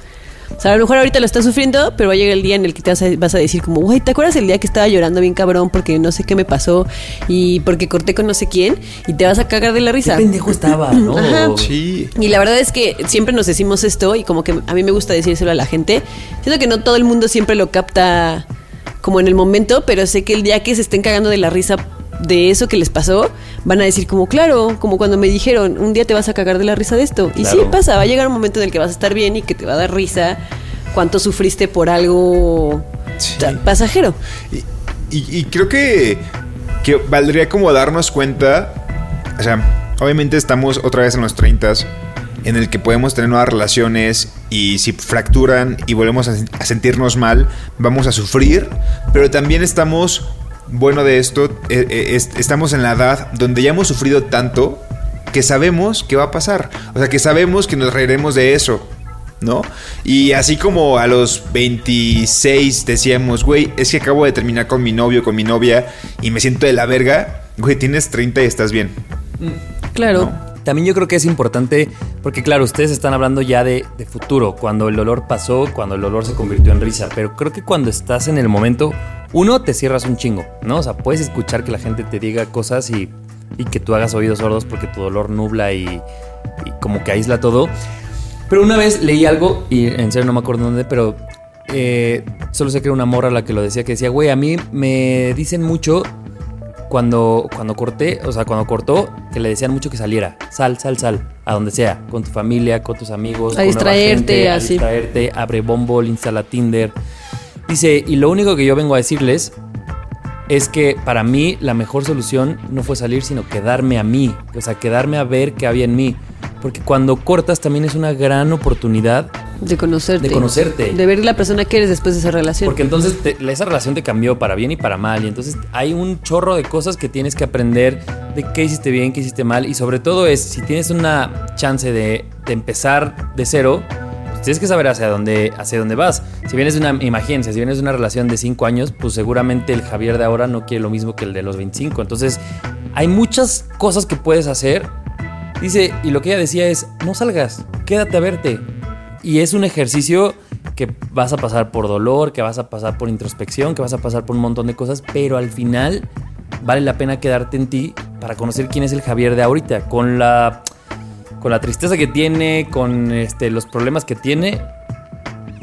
O sea, a lo mejor ahorita lo estás sufriendo, pero va a llegar el día en el que te vas a, vas a decir como, güey, ¿te acuerdas el día que estaba llorando bien cabrón porque no sé qué me pasó y porque corté con no sé quién? Y te vas a cagar de la Qué risa. pendejo estaba, ¿no? Ajá. Sí. Y la verdad es que siempre nos decimos esto y como que a mí me gusta decírselo a la gente. Siento que no todo el mundo siempre lo capta como en el momento, pero sé que el día que se estén cagando de la risa de eso que les pasó, van a decir como, claro, como cuando me dijeron, un día te vas a cagar de la risa de esto. Y sí pasa, va a llegar un momento en el que vas a estar bien y que te va a dar risa cuánto sufriste por algo Sí. pasajero. Y, y- y creo que, que valdría como darnos cuenta, o sea, obviamente estamos otra vez en los 30 en el que podemos tener nuevas relaciones y si fracturan y volvemos a sentirnos mal, vamos a sufrir, pero también estamos, bueno de esto, eh, eh, es- estamos en la edad donde ya hemos sufrido tanto que sabemos qué va a pasar, o sea, que sabemos que nos reiremos de eso. ¿No? Y así como a los 26 decíamos, güey, es que acabo de terminar con mi novio, con mi novia, y me siento de la verga, güey, tienes 30 y estás bien. Claro. También yo creo que es importante, porque claro, ustedes están hablando ya de, de futuro, cuando el dolor pasó, cuando el dolor se convirtió en risa, pero creo que cuando estás en el momento, uno, te cierras un chingo, ¿no? O sea, puedes escuchar que la gente te diga cosas y, y que tú hagas oídos sordos porque tu dolor nubla y, y como que aísla todo. Pero una vez leí algo, y en serio no me acuerdo dónde, pero eh, solo sé que era una morra la que lo decía, que decía, güey, a mí me dicen mucho cuando, cuando corté, o sea, cuando cortó, que le decían mucho que saliera. Sal, sal, sal, a donde sea, con tu familia, con tus amigos. A con nueva distraerte, gente, a así. distraerte, abre Bumble, instala Tinder. Dice, y lo único que yo vengo a decirles es que para mí la mejor solución no fue salir, sino quedarme a mí. O sea, quedarme a ver qué había en mí. Porque cuando cortas también es una gran oportunidad De conocerte. de conocerte. De ver la persona que eres después de esa relación. Porque entonces te- esa relación te cambió para bien y para mal. Y entonces hay un chorro de cosas que tienes que aprender de qué hiciste bien, qué hiciste mal. Y sobre todo es, si tienes una chance de, de empezar de cero, tienes que saber hacia dónde, hacia dónde vas. Si vienes de una, imagínense, si vienes de una relación de 5 años, pues seguramente el Javier de ahora no quiere lo mismo que el de los 25. Entonces hay muchas cosas que puedes hacer. Dice, y lo que ella decía es, no salgas, quédate a verte. Y es un ejercicio que vas a pasar por dolor, que vas a pasar por introspección, que vas a pasar por un montón de cosas, pero al final vale la pena quedarte en ti para conocer quién es el Javier de ahorita, con la, con la tristeza que tiene, con este, los problemas que tiene,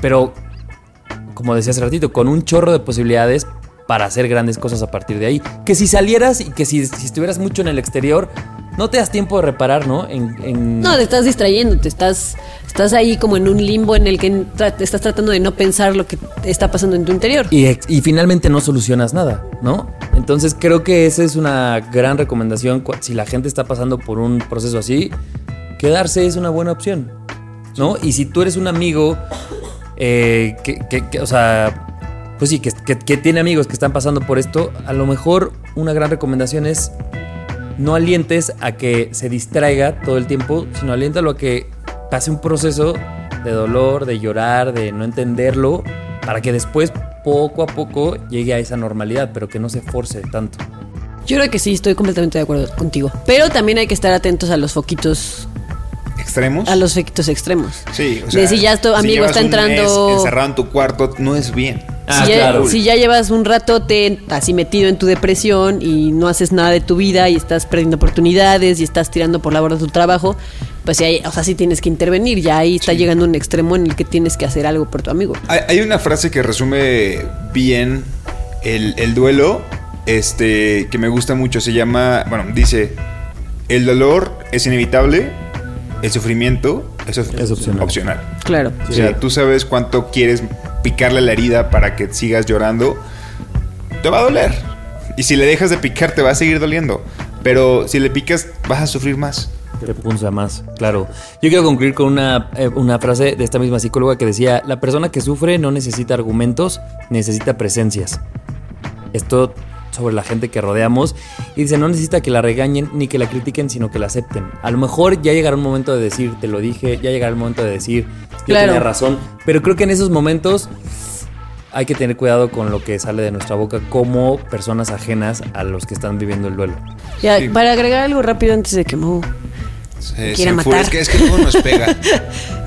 pero como decía hace ratito, con un chorro de posibilidades para hacer grandes cosas a partir de ahí. Que si salieras y que si, si estuvieras mucho en el exterior, no te das tiempo de reparar, ¿no? En, en- No, te estás distrayendo, te estás, estás ahí como en un limbo en el que estás tratando de no pensar lo que está pasando en tu interior. Y, finalmente no solucionas nada, ¿no? Entonces creo que esa es una gran recomendación. Si la gente está pasando por un proceso así, quedarse es una buena opción, ¿no? Y si tú eres un amigo eh, que, que- que, o sea, pues sí, que, que- tiene amigos que están pasando por esto, a lo mejor una gran recomendación es no alientes a que se distraiga todo el tiempo, sino aliéntalo a que pase un proceso de dolor, de llorar, de no entenderlo, para que después poco a poco llegue a esa normalidad, pero que no se force tanto. Yo creo que sí, estoy completamente de acuerdo contigo. Pero también hay que estar atentos a los foquitos, ¿Extremos? a los foquitos extremos. Sí, o De sea, si ya tu amigo llevas está un entrando- encerrado en tu cuarto, no es bien. Ah, si, ya, claro. si ya llevas un ratote así metido en tu depresión y no haces nada de tu vida y estás perdiendo oportunidades y estás tirando por la borda tu trabajo, pues sí, hay- o sea, sí tienes que intervenir. Ya ahí está llegando un extremo en el que tienes que hacer algo por tu amigo. Hay, hay una frase que resume bien el, el duelo, este, que me gusta mucho. Se llama, bueno, dice, el dolor es inevitable, el sufrimiento es, op- Es opcional. opcional. Claro. O sea, tú sabes cuánto quieres picarle la herida para que sigas llorando. Te va a doler. Y si le dejas de picar, te va a seguir doliendo. Pero si le picas, vas a sufrir más. Te punza más, claro. Yo quiero concluir con una, eh, una frase de esta misma psicóloga que decía, la persona que sufre no necesita argumentos, necesita presencias. Esto sobre la gente que rodeamos. Y dice, no necesita que la regañen ni que la critiquen, sino que la acepten. A lo mejor ya llegará un momento de decir, te lo dije, ya llegará el momento de decir, yo Claro. tenía razón. Pero creo que en esos momentos hay que tener cuidado con lo que sale de nuestra boca como personas ajenas a los que están viviendo el duelo. Ya, Sí. para agregar algo rápido antes de que Mo Se, se matar. enfurezca, Es que todo nos pega.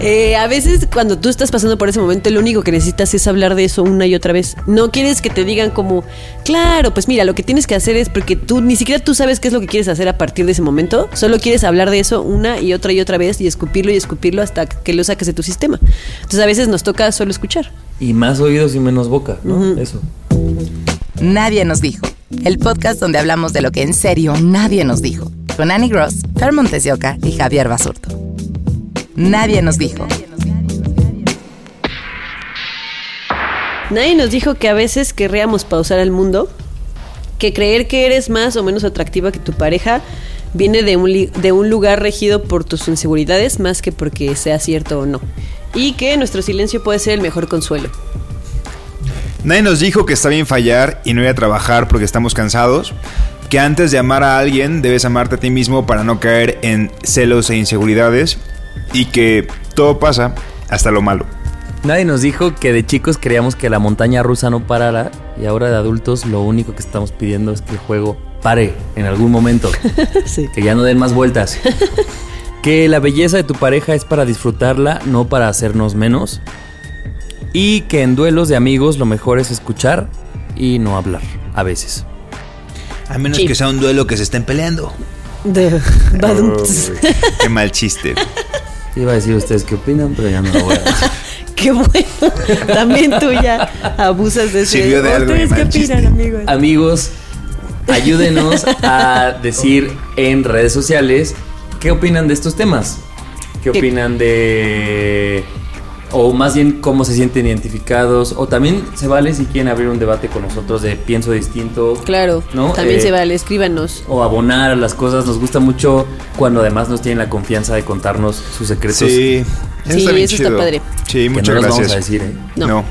Eh, a veces cuando tú estás pasando por ese momento, lo único que necesitas es hablar de eso una y otra vez. No quieres que te digan como, claro, pues mira, lo que tienes que hacer es porque tú ni siquiera tú sabes qué es lo que quieres hacer a partir de ese momento. Solo quieres hablar de eso una y otra y otra vez y escupirlo y escupirlo hasta que lo saques de tu sistema. Entonces a veces nos toca solo escuchar. Y más oídos y menos boca, ¿no? Eso. Nadie nos dijo. El podcast donde hablamos de lo que en serio nadie nos dijo. Con Annie Gross, Fer Montes de Oca y Javier Basurto. Nadie nos dijo. Nadie nos dijo que a veces querríamos pausar el mundo que creer que eres más o menos atractiva que tu pareja viene de un, de un lugar regido por tus inseguridades más que porque sea cierto o no. Y que nuestro silencio puede ser el mejor consuelo. Nadie nos dijo que está bien fallar y no ir a trabajar porque estamos cansados. Que antes de amar a alguien debes amarte a ti mismo para no caer en celos e inseguridades. Y que todo pasa hasta lo malo. Nadie nos dijo que de chicos queríamos que la montaña rusa no parara y ahora de adultos lo único que estamos pidiendo es que el juego pare en algún momento. Sí. Que ya no den más vueltas. que la belleza de tu pareja es para disfrutarla, no para hacernos menos. Y que en duelos de amigos lo mejor es escuchar y no hablar, a veces. A menos Sí. que sea un duelo que se estén peleando. De-. Uy, qué mal chiste. Iba a decir ustedes qué opinan, pero ya no lo voy a decir. Qué bueno. También tú ya abusas de ese. Sirvió de algo ¿Ustedes qué opinan, amigos? Amigos, ayúdenos a decir en redes sociales qué opinan de estos temas. ¿Qué ¿Qué- opinan de... O más bien cómo se sienten identificados. O también se vale si quieren abrir un debate con nosotros de pienso distinto. Claro, ¿no? también Eh, se vale, escríbanos. O abonar a las cosas. Nos gusta mucho cuando además nos tienen la confianza de contarnos sus secretos. Sí, Sí, bien eso está padre. Sí, Que muchas no los gracias. vamos a decir, ¿eh? No. No.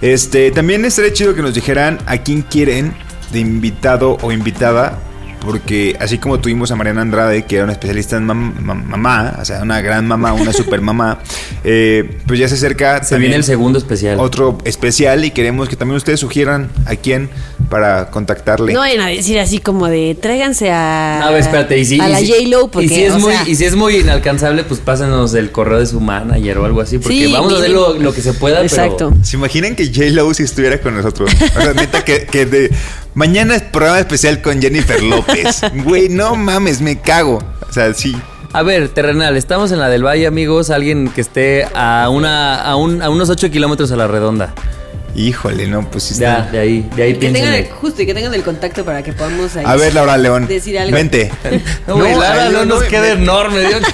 Este, también estaría chido que nos dijeran a quién quieren de invitado o invitada. Porque así como tuvimos a Mariana Andrade, que era una especialista en mam- mam- mamá, o sea, una gran mamá, una super mamá, eh, pues ya se acerca. Se también viene el segundo especial. Otro especial y queremos que también ustedes sugieran a quién para contactarle. No vayan a decir así como de tráiganse a. A ver, espérate, y si, a la y si- J-Lo, porque. y si, es o muy, sea, y si es muy inalcanzable, pues pásenos el correo de su manager o algo así, porque Sí, vamos a hacer lo que se pueda, Exacto. pero ¿Se imaginan que J-Lo si estuviera con nosotros? O sea, neta, que, que de... Mañana es programa especial con Jennifer López. Güey, no mames, me cago. O sea, sí. A ver, terrenal, estamos en la del Valle, amigos, alguien que esté a una a, un- a unos 8 kilómetros a la redonda. Híjole, no, pues sí Ya, está... de ahí, de ahí que tengan el, justo y que tengan el contacto para que podamos ahí A ver, Laura León, decir algo. vente. No, güey, Lara, ay, no, nos me- queda me- enorme. Dios.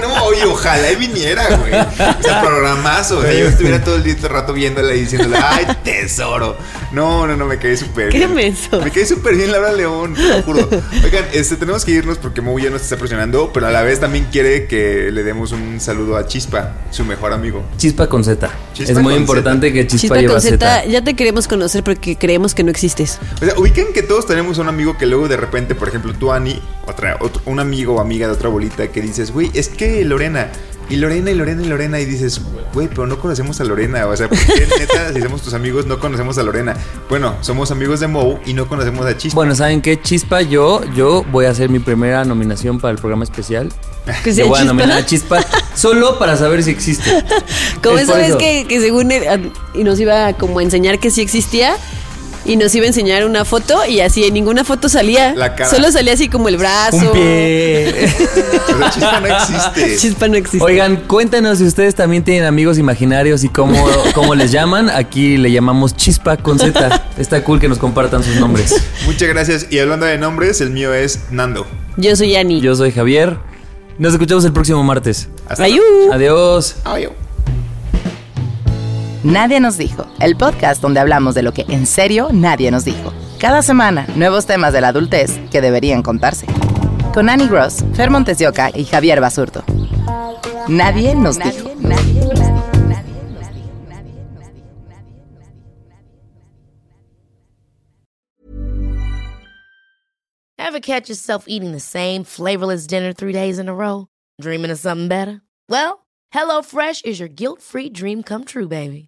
No, oye, ojalá y viniera, güey. O sea, programazo. O sea, yo estuviera todo el día, todo el rato viéndola y diciéndole, ay, tesoro. No, no, no, me caí súper Qué bien. menso. Me caí súper bien, Laura León, te lo juro. Oigan, este, tenemos que irnos porque Mau ya nos está presionando, pero a la vez también quiere que le demos un saludo a Chispa, su mejor amigo. Chispa con Z. Chispa es muy con importante que Chispa, Chispa ya te queremos conocer porque creemos que no existes. O sea, ubican que todos tenemos un amigo que luego de repente, por ejemplo, tú, Ani, otra, otro- un amigo o amiga de otra bolita que dices, güey, es que Lorena, y Lorena, y Lorena, y Lorena, y dices, güey, pero no conocemos a Lorena. O sea, ¿por qué neta, si somos tus amigos, no conocemos a Lorena? Bueno, somos amigos de Moe y no conocemos a Chispa. Bueno, ¿saben qué? Chispa, yo, yo voy a hacer mi primera nominación para el programa especial. Que sea Yo voy a Chispa. nominar a Chispa solo para saber si existe. Como Es esa vez eso. que, que según él, ah, y nos iba como a enseñar que sí existía y nos iba a enseñar una foto y así en ninguna foto salía. La cara. Solo salía así como el brazo. Un pie. O sea, Chispa no existe. Chispa no existe. Oigan, cuéntanos si ustedes también tienen amigos imaginarios y cómo, cómo les llaman. Aquí le llamamos Chispa con Z. Está cool que nos compartan sus nombres. Muchas gracias. Y hablando de nombres, el mío es Nando. Yo soy Ani. Yo soy Javier. Nos escuchamos el próximo martes. Hasta Ayú. Adiós. Adiós. Nadie nos dijo, el podcast donde hablamos de lo que en serio nadie nos dijo. Cada semana, nuevos temas de la adultez que deberían contarse. Con Annie Gross, Fer Montes de Oca y Javier Basurto. Nadie nos dijo. Ever catch yourself eating the same flavorless dinner three days in a row? Dreaming of something better? Well, HelloFresh is your guilt free dream come true, baby.